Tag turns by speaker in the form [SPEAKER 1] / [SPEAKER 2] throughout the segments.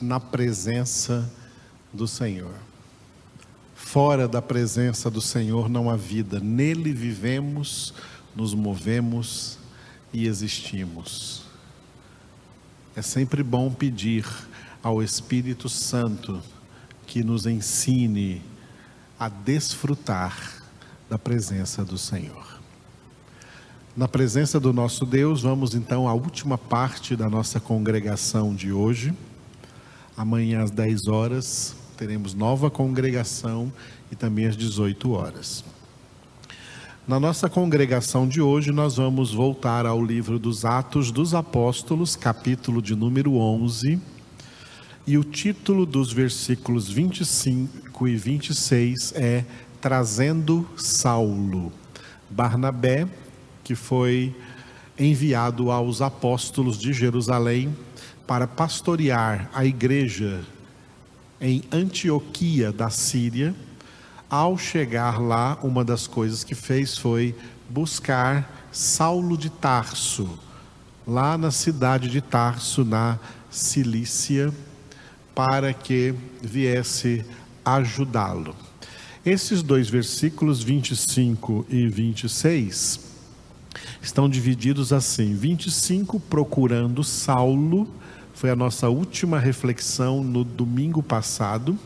[SPEAKER 1] na presença do Senhor. Fora da presença do Senhor não há vida, nele vivemos, nos movemos e existimos. É sempre bom pedir ao Espírito Santo que nos ensine a desfrutar da presença do Senhor. Na presença do nosso Deus, vamos então à última parte da nossa congregação de hoje. Amanhã às 10 horas teremos nova congregação e também às 18 horas. Na nossa congregação de hoje, nós vamos voltar ao livro dos Atos dos Apóstolos, capítulo de número 11, e o título dos versículos 25 e 26 é Trazendo Saulo. Barnabé que foi enviado aos apóstolos de Jerusalém para pastorear a igreja em Antioquia da Síria. Ao chegar lá, uma das coisas que fez foi buscar Saulo de Tarso, lá na cidade de Tarso, na Cilícia, para que viesse ajudá-lo. Esses dois versículos, 25 e 26, estão divididos assim: 25 procurando Saulo, foi a nossa última reflexão no domingo passado,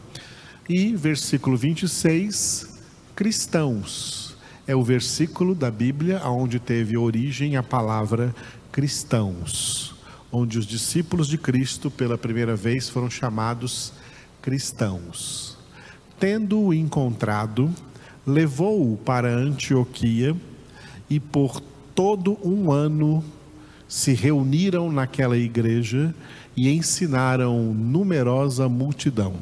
[SPEAKER 1] e versículo 26, cristãos. É o versículo da Bíblia onde teve origem a palavra cristãos, onde os discípulos de Cristo pela primeira vez foram chamados cristãos. Tendo-o encontrado, levou-o para Antioquia e por todo um ano se reuniram naquela igreja e ensinaram numerosa multidão.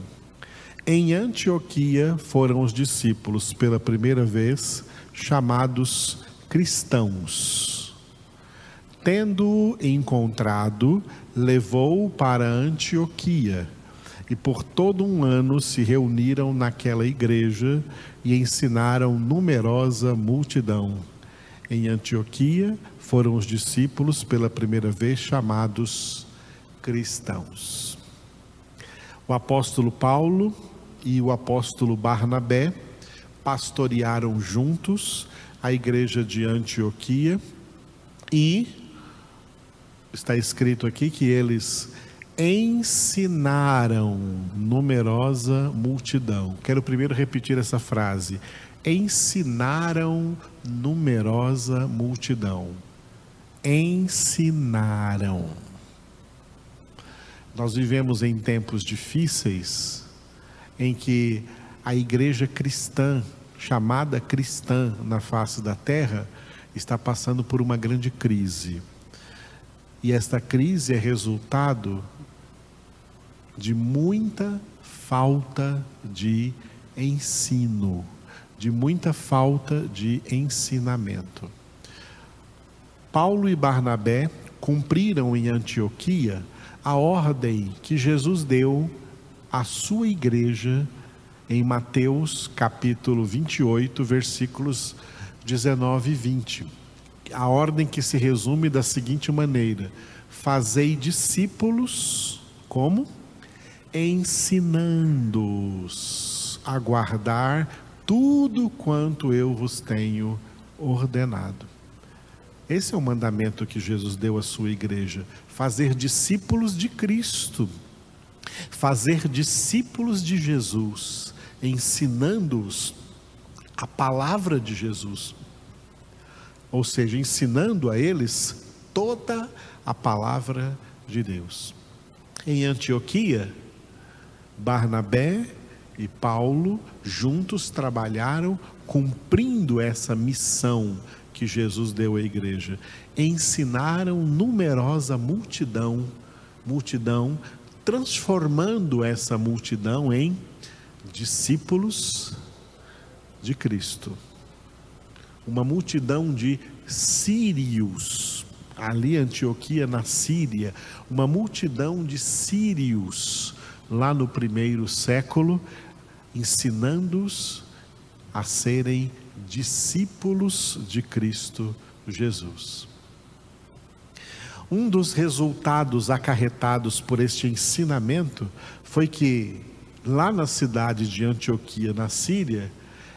[SPEAKER 1] Em Antioquia foram os discípulos pela primeira vez chamados cristãos. Tendo encontrado, levou-o para Antioquia e por todo um ano se reuniram naquela igreja e ensinaram numerosa multidão. Em Antioquia foram os discípulos pela primeira vez chamados cristãos. O apóstolo Paulo e o apóstolo Barnabé pastorearam juntos a igreja de Antioquia e está escrito aqui que eles ensinaram numerosa multidão. Quero primeiro repetir essa frase ensinaram numerosa multidão. Ensinaram. Nós vivemos em tempos difíceis em que a igreja cristã, chamada cristã na face da terra, está passando por uma grande crise. E esta crise é resultado de muita falta de ensino de muita falta de ensinamento. Paulo e Barnabé cumpriram em Antioquia a ordem que Jesus deu à sua igreja em Mateus capítulo 28, versículos 19 e 20. A ordem que se resume da seguinte maneira: Fazei discípulos, como? Ensinando-os a guardar tudo quanto eu vos tenho ordenado. Esse é o mandamento que Jesus deu à sua igreja: fazer discípulos de Cristo, fazer discípulos de Jesus, ensinando-os a palavra de Jesus, ou seja, ensinando a eles toda a palavra de Deus. Em Antioquia, Barnabé e Paulo juntos trabalharam cumprindo essa missão que Jesus deu à igreja. Ensinaram numerosa multidão, multidão, transformando essa multidão em discípulos de Cristo. Uma multidão de sírios, ali Antioquia na Síria, uma multidão de sírios lá no primeiro século ensinando-os a serem discípulos de Cristo Jesus. Um dos resultados acarretados por este ensinamento foi que, lá na cidade de Antioquia, na Síria,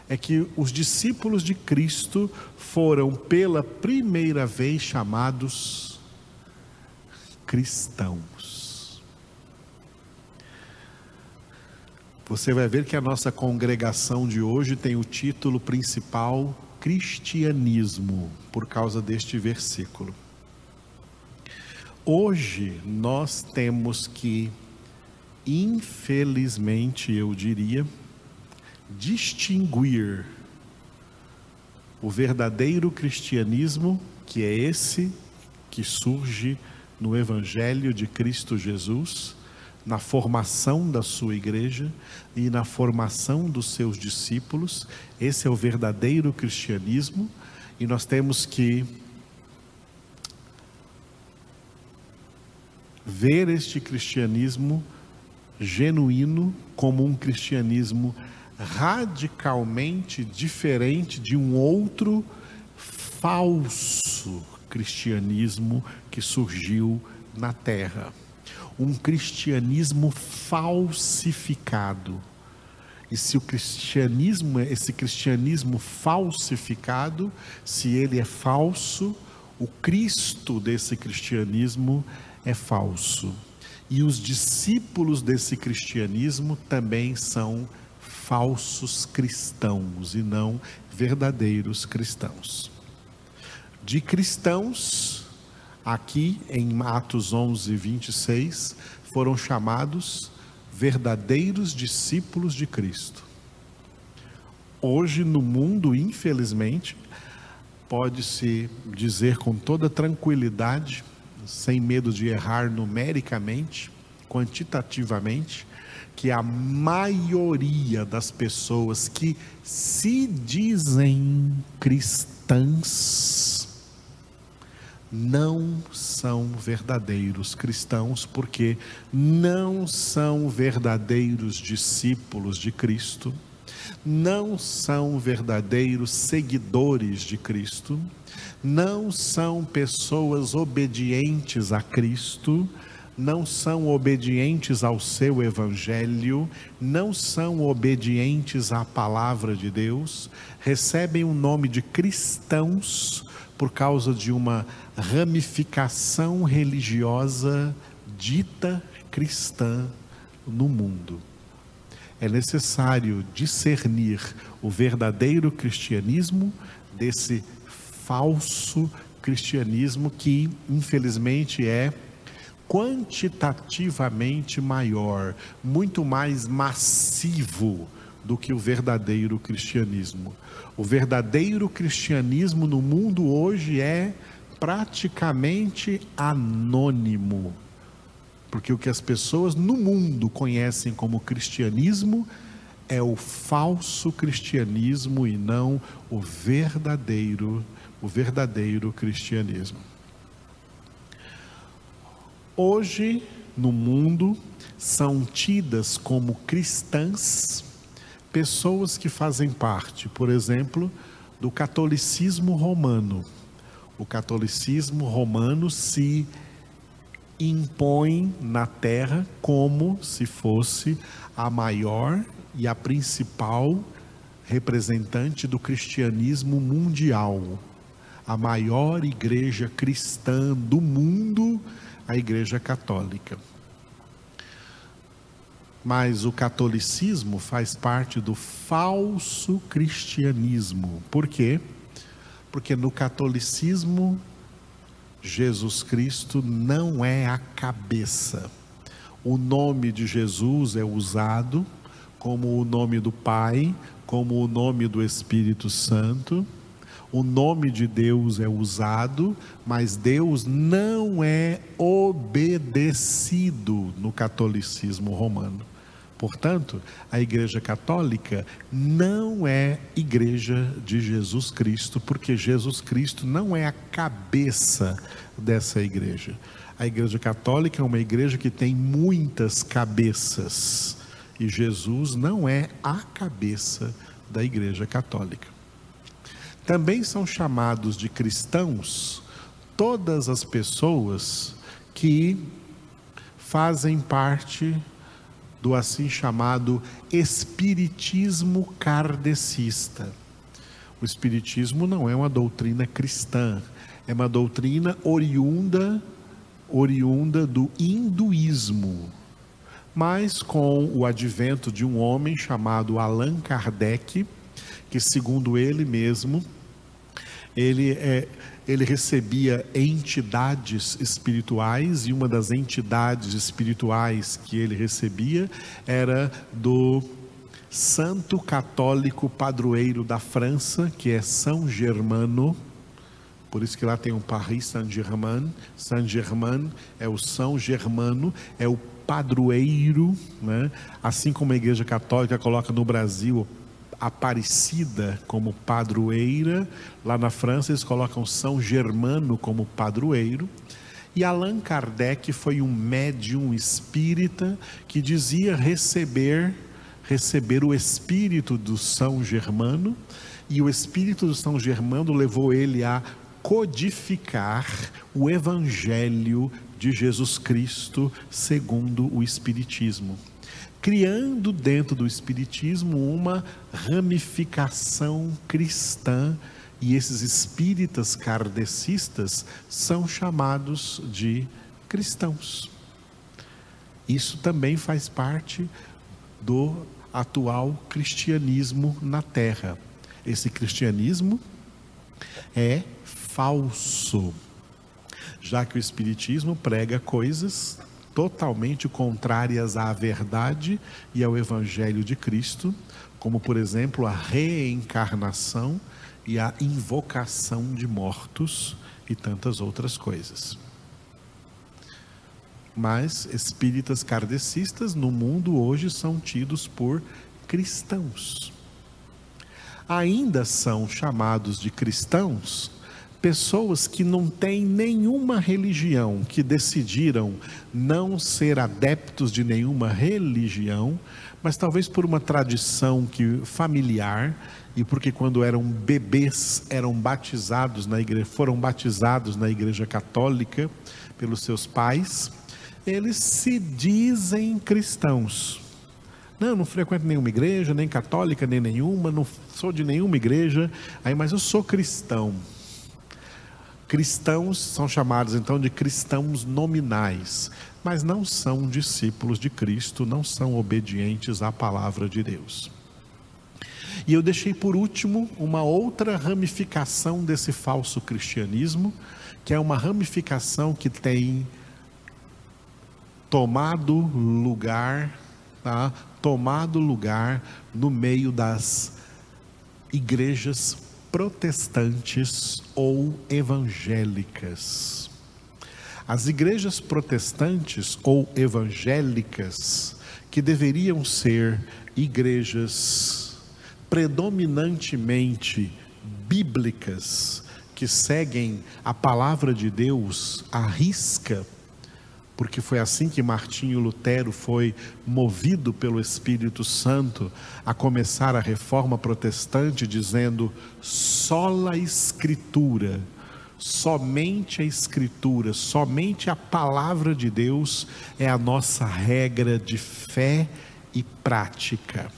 [SPEAKER 1] é que os discípulos de Cristo foram pela primeira vez chamados cristãos. Você vai ver que a nossa congregação de hoje tem o título principal Cristianismo, por causa deste versículo. Hoje nós temos que, infelizmente eu diria, distinguir o verdadeiro cristianismo, que é esse que surge no Evangelho de Cristo Jesus, na formação da sua igreja e na formação dos seus discípulos. Esse é o verdadeiro cristianismo, e nós temos que ver este cristianismo genuíno como um cristianismo radicalmente diferente de um outro falso cristianismo que surgiu na terra. Um cristianismo falsificado. E se o cristianismo, esse cristianismo falsificado, se ele é falso, o Cristo desse cristianismo é falso. E os discípulos desse cristianismo também são falsos cristãos e não verdadeiros cristãos. De cristãos, aqui em Atos 11, 26, foram chamados verdadeiros discípulos de Cristo. Hoje, no mundo, infelizmente, pode-se dizer com toda tranquilidade sem medo de errar numericamente, quantitativamente, que a maioria das pessoas que se dizem cristãs não são verdadeiros cristãos, porque não são verdadeiros discípulos de Cristo, não são verdadeiros seguidores de Cristo, não são pessoas obedientes a Cristo, não são obedientes ao seu evangelho, não são obedientes à palavra de Deus, recebem o nome de cristãos por causa de uma ramificação religiosa dita cristã no mundo. É necessário discernir o verdadeiro cristianismo desse falso cristianismo que, infelizmente, é quantitativamente maior, muito mais massivo do que o verdadeiro cristianismo. O verdadeiro cristianismo no mundo hoje é praticamente anônimo, porque o que as pessoas no mundo conhecem como cristianismo é o falso cristianismo e não o verdadeiro o verdadeiro cristianismo. Hoje, no mundo, são tidas como cristãs pessoas que fazem parte, por exemplo, do catolicismo romano. O catolicismo romano se impõe na terra como se fosse a maior e a principal representante do cristianismo mundial a maior igreja cristã do mundo, a Igreja Católica. Mas o catolicismo faz parte do falso cristianismo. Por quê? Porque no catolicismo, Jesus Cristo não é a cabeça. O nome de Jesus é usado como o nome do Pai, como o nome do Espírito Santo o nome de Deus é usado, mas Deus não é obedecido no catolicismo romano. Portanto, a Igreja Católica não é igreja de Jesus Cristo, porque Jesus Cristo não é a cabeça dessa igreja. A Igreja Católica é uma igreja que tem muitas cabeças, e Jesus não é a cabeça da Igreja Católica. Também são chamados de cristãos todas as pessoas que fazem parte do assim chamado espiritismo kardecista. O espiritismo não é uma doutrina cristã, é uma doutrina oriunda oriunda do hinduísmo. Mas com o advento de um homem chamado Allan Kardec, que segundo ele mesmo, ele é, ele recebia entidades espirituais e uma das entidades espirituais que ele recebia era do santo católico padroeiro da França, que é São Germano. Por isso que lá tem um Paris Saint-Germain. Saint-Germain é o São Germano, é o padroeiro, né? assim como a Igreja Católica coloca no Brasil Aparecida como padroeira. Lá na França eles colocam São Germano como padroeiro. E Allan Kardec foi um médium espírita que dizia receber receber o espírito do São Germano, e o espírito do São Germano levou ele a codificar o evangelho de Jesus Cristo segundo o espiritismo criando dentro do Espiritismo uma ramificação cristã, e esses espíritas kardecistas são chamados de cristãos. Isso também faz parte do atual cristianismo na Terra. Esse cristianismo é falso, já que o Espiritismo prega coisas totalmente contrárias à verdade e ao Evangelho de Cristo, como, por exemplo, a reencarnação e a invocação de mortos e tantas outras coisas. Mas espíritas kardecistas no mundo hoje são tidos por cristãos. Ainda são chamados de cristãos pessoas que não têm nenhuma religião, que decidiram não ser adeptos de nenhuma religião, mas talvez por uma tradição que familiar e porque quando eram bebês eram batizados na igreja, foram batizados na igreja católica pelos seus pais, eles se dizem cristãos. Não, não frequento nenhuma igreja, nem católica, nem nenhuma, não sou de nenhuma igreja, aí mas eu sou cristão. Cristãos são chamados então de cristãos nominais, mas não são discípulos de Cristo, não são obedientes à palavra de Deus. E eu deixei por último uma outra ramificação desse falso cristianismo, que é uma ramificação que tem tomado lugar, tá? Tomado lugar no meio das igrejas protestantes ou evangélicas. As igrejas protestantes ou evangélicas, que deveriam ser igrejas predominantemente bíblicas, que seguem a palavra de Deus à risca, porque foi assim que Martinho Lutero foi movido pelo Espírito Santo a começar a reforma protestante, dizendo: sola Escritura, somente a Escritura, somente a palavra de Deus é a nossa regra de fé e prática.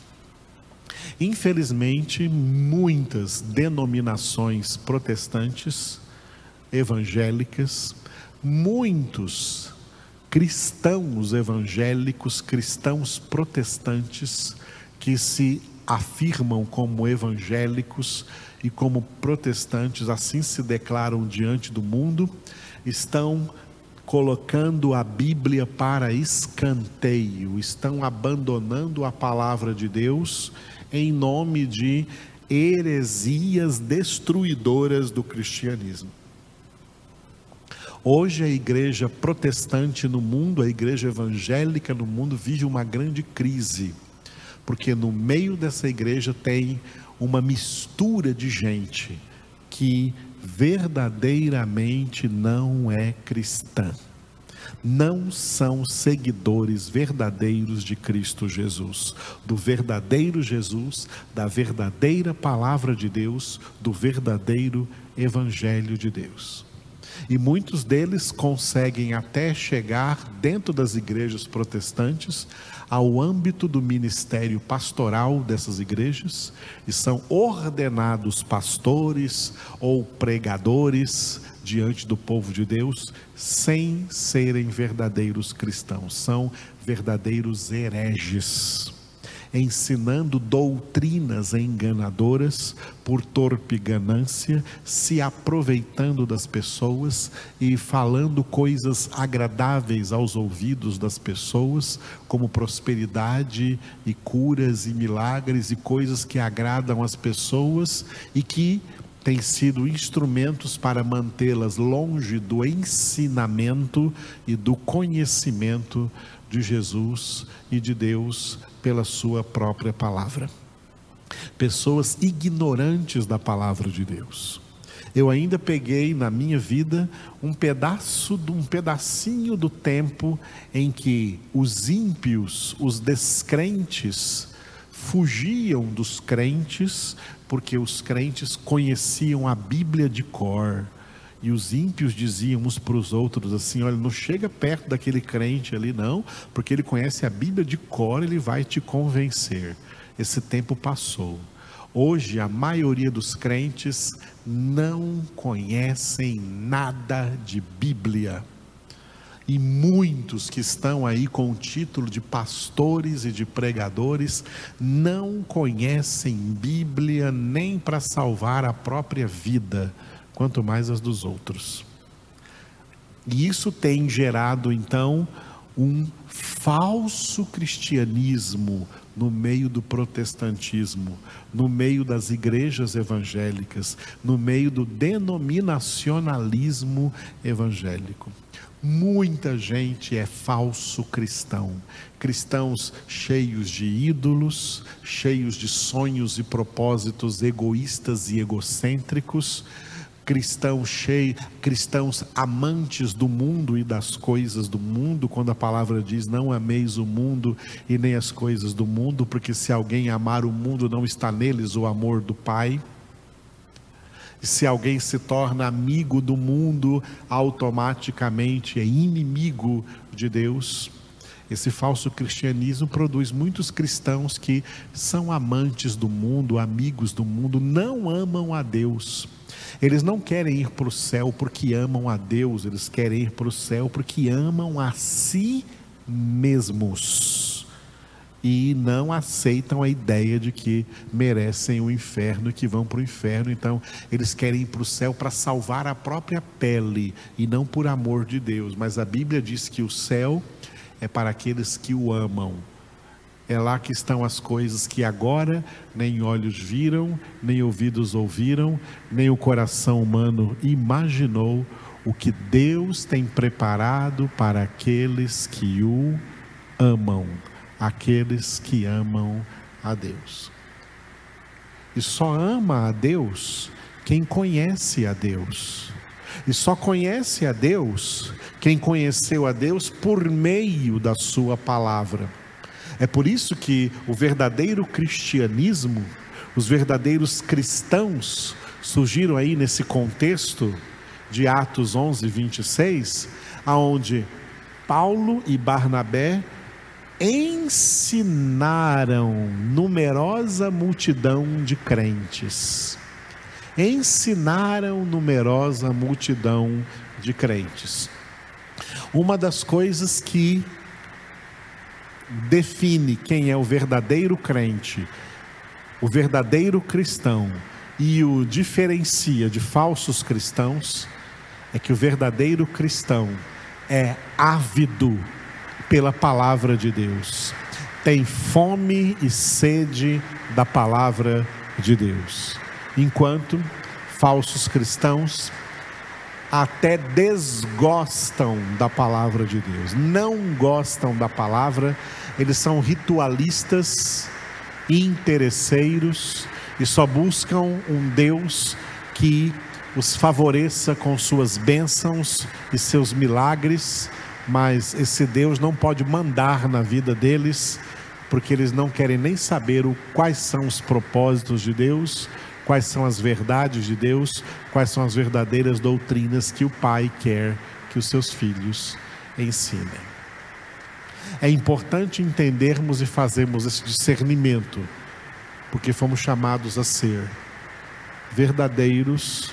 [SPEAKER 1] Infelizmente, muitas denominações protestantes, evangélicas, muitos cristãos evangélicos, cristãos protestantes, que se afirmam como evangélicos e como protestantes, assim se declaram diante do mundo, estão colocando a Bíblia para escanteio, estão abandonando a palavra de Deus em nome de heresias destruidoras do cristianismo. Hoje a igreja protestante no mundo, a igreja evangélica no mundo vive uma grande crise, porque no meio dessa igreja tem uma mistura de gente que verdadeiramente não é cristã. Não são seguidores verdadeiros de Cristo Jesus, do verdadeiro Jesus, da verdadeira palavra de Deus, do verdadeiro evangelho de Deus. E muitos deles conseguem até chegar dentro das igrejas protestantes ao âmbito do ministério pastoral dessas igrejas e são ordenados pastores ou pregadores diante do povo de Deus sem serem verdadeiros cristãos, são verdadeiros hereges ensinando doutrinas enganadoras por torpe ganância, se aproveitando das pessoas e falando coisas agradáveis aos ouvidos das pessoas, como prosperidade e curas e milagres e coisas que agradam as pessoas e que têm sido instrumentos para mantê-las longe do ensinamento e do conhecimento de Jesus e de Deus pela Sua própria palavra. Pessoas ignorantes da palavra de Deus. Eu ainda peguei na minha vida um pedaço de um pedacinho do tempo em que os ímpios, os descrentes, fugiam dos crentes, porque os crentes conheciam a Bíblia de cor e os ímpios diziam uns para os outros assim: olha, não chega perto daquele crente ali, não, porque ele conhece a Bíblia de cor, ele vai te convencer. Esse tempo passou. Hoje, a maioria dos crentes não conhecem nada de Bíblia. E muitos que estão aí com o título de pastores e de pregadores não conhecem Bíblia nem para salvar a própria vida quanto mais as dos outros. E isso tem gerado então um falso cristianismo no meio do protestantismo, no meio das igrejas evangélicas, no meio do denominacionalismo evangélico. Muita gente é falso cristão, cristãos cheios de ídolos, cheios de sonhos e propósitos egoístas e egocêntricos, cristãos cheios, cristãos amantes do mundo e das coisas do mundo, quando a palavra diz: "Não ameis o mundo e nem as coisas do mundo, porque se alguém amar o mundo, não está neles o amor do Pai". Se alguém se torna amigo do mundo, automaticamente é inimigo de Deus. Esse falso cristianismo produz muitos cristãos que são amantes do mundo, amigos do mundo, não amam a Deus eles não querem ir para o céu porque amam a Deus, eles querem ir para o céu porque amam a si mesmos. E não aceitam a ideia de que merecem o inferno e que vão para o inferno. Então, eles querem ir para o céu para salvar a própria pele e não por amor de Deus. Mas a Bíblia diz que o céu é para aqueles que o amam. É lá que estão as coisas que agora nem olhos viram, nem ouvidos ouviram, nem o coração humano imaginou o que Deus tem preparado para aqueles que o amam, aqueles que amam a Deus. E só ama a Deus quem conhece a Deus. E só conhece a Deus quem conheceu a Deus por meio da Sua palavra. É por isso que o verdadeiro cristianismo, os verdadeiros cristãos, surgiram aí nesse contexto de Atos 11, 26, aonde Paulo e Barnabé ensinaram numerosa multidão de crentes. Ensinaram numerosa multidão de crentes. Uma das coisas que define quem é o verdadeiro crente, o verdadeiro cristão e o diferencia de falsos cristãos é que o verdadeiro cristão é ávido pela palavra de Deus, tem fome e sede da palavra de Deus, enquanto falsos cristãos até desgostam da palavra de Deus, não gostam da palavra, eles são ritualistas, interesseiros e só buscam um Deus que os favoreça com suas bênçãos e seus milagres, mas esse Deus não pode mandar na vida deles, porque eles não querem nem saber o, quais são os propósitos de Deus, quais são as verdades de Deus, quais são as verdadeiras doutrinas que o Pai quer que os seus filhos ensinem. É importante entendermos e fazermos esse discernimento, porque fomos chamados a ser verdadeiros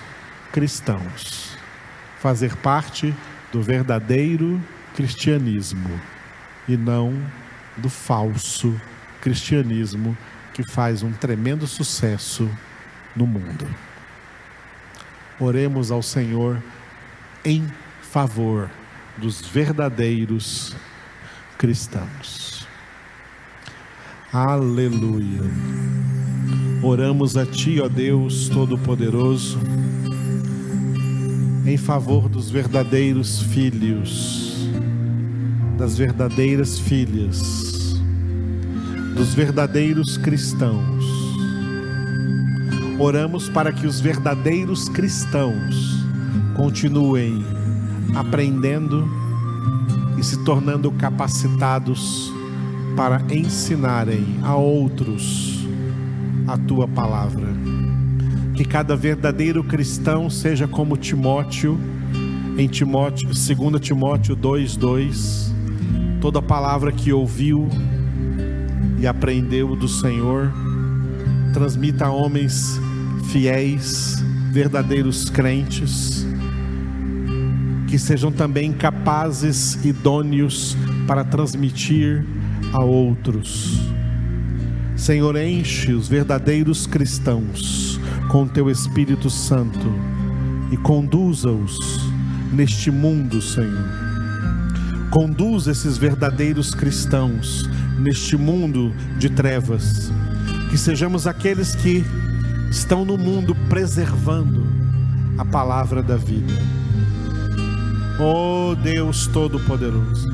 [SPEAKER 1] cristãos, fazer parte do verdadeiro cristianismo e não do falso cristianismo que faz um tremendo sucesso no mundo. Oremos ao Senhor em favor dos verdadeiros cristãos. Aleluia. Oramos a Ti, ó Deus Todo-Poderoso, em favor dos verdadeiros filhos, das verdadeiras filhas, dos verdadeiros cristãos. Oramos para que os verdadeiros cristãos continuem aprendendo e se tornando capacitados para ensinarem a outros a tua palavra. Que cada verdadeiro cristão seja como Timóteo, em Timóteo, 2 Timóteo 2:2, toda palavra que ouviu e aprendeu do Senhor, transmita a homens fiéis, verdadeiros crentes, que sejam também capazes, idôneos para transmitir a outros. Senhor, enche os verdadeiros cristãos com teu Espírito Santo e conduza-os neste mundo, Senhor. Conduza esses verdadeiros cristãos neste mundo de trevas. Que sejamos aqueles que estão no mundo preservando a palavra da vida Oh Deus Todo-Poderoso,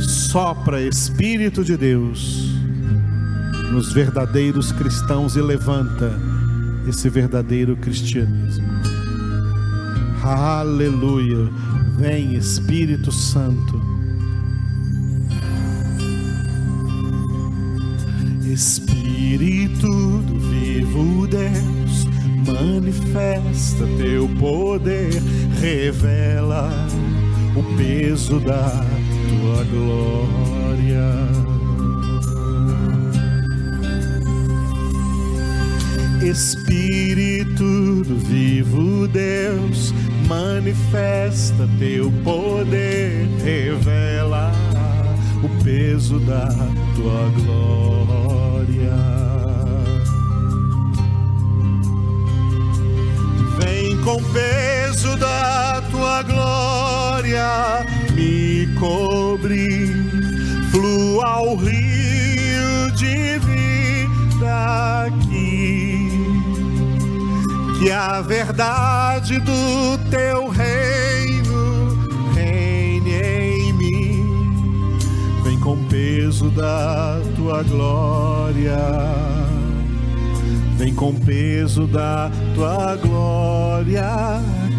[SPEAKER 1] sopra Espírito de Deus nos verdadeiros cristãos e levanta esse verdadeiro cristianismo. Aleluia. Vem Espírito Santo. Espírito do vivo Deus manifesta teu poder, revela o peso da tua glória. Espírito do vivo Deus, manifesta teu poder, revela o peso da tua glória. Com o peso da tua glória me cobrir, flua o rio de vida aqui, que a verdade do teu reino reine em mim, vem com o peso da tua glória vem com peso da tua glória aqui.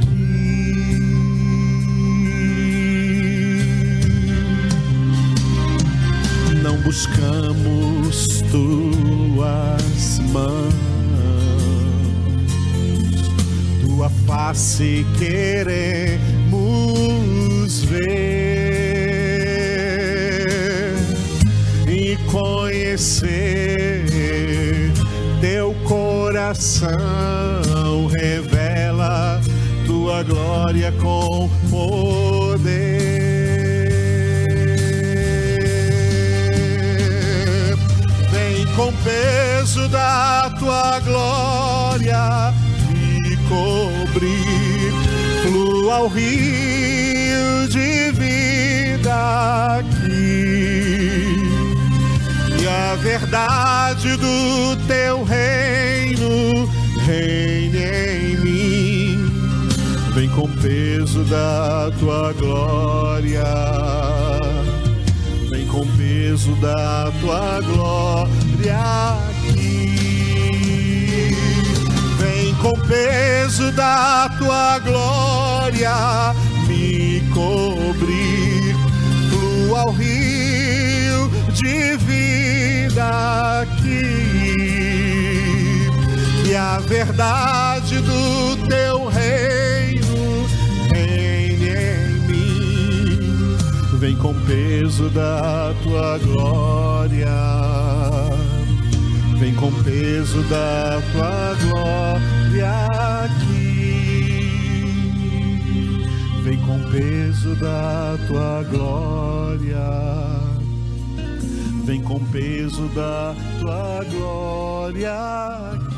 [SPEAKER 1] Não buscamos tuas mãos, tua face queremos ver e conhecer teu coração revela tua glória com poder. Vem com peso da tua glória e cobrir, flua o rio de vida verdade do teu reino reine em mim. Vem com peso da tua glória. Vem com peso da tua glória aqui. Vem com peso da tua glória me cobrir. Flua ao rio de vida aqui e a verdade do teu reino reine em mim. Vem com peso da tua glória, vem com peso da tua glória aqui. Vem com peso da tua glória vem com peso da tua glória.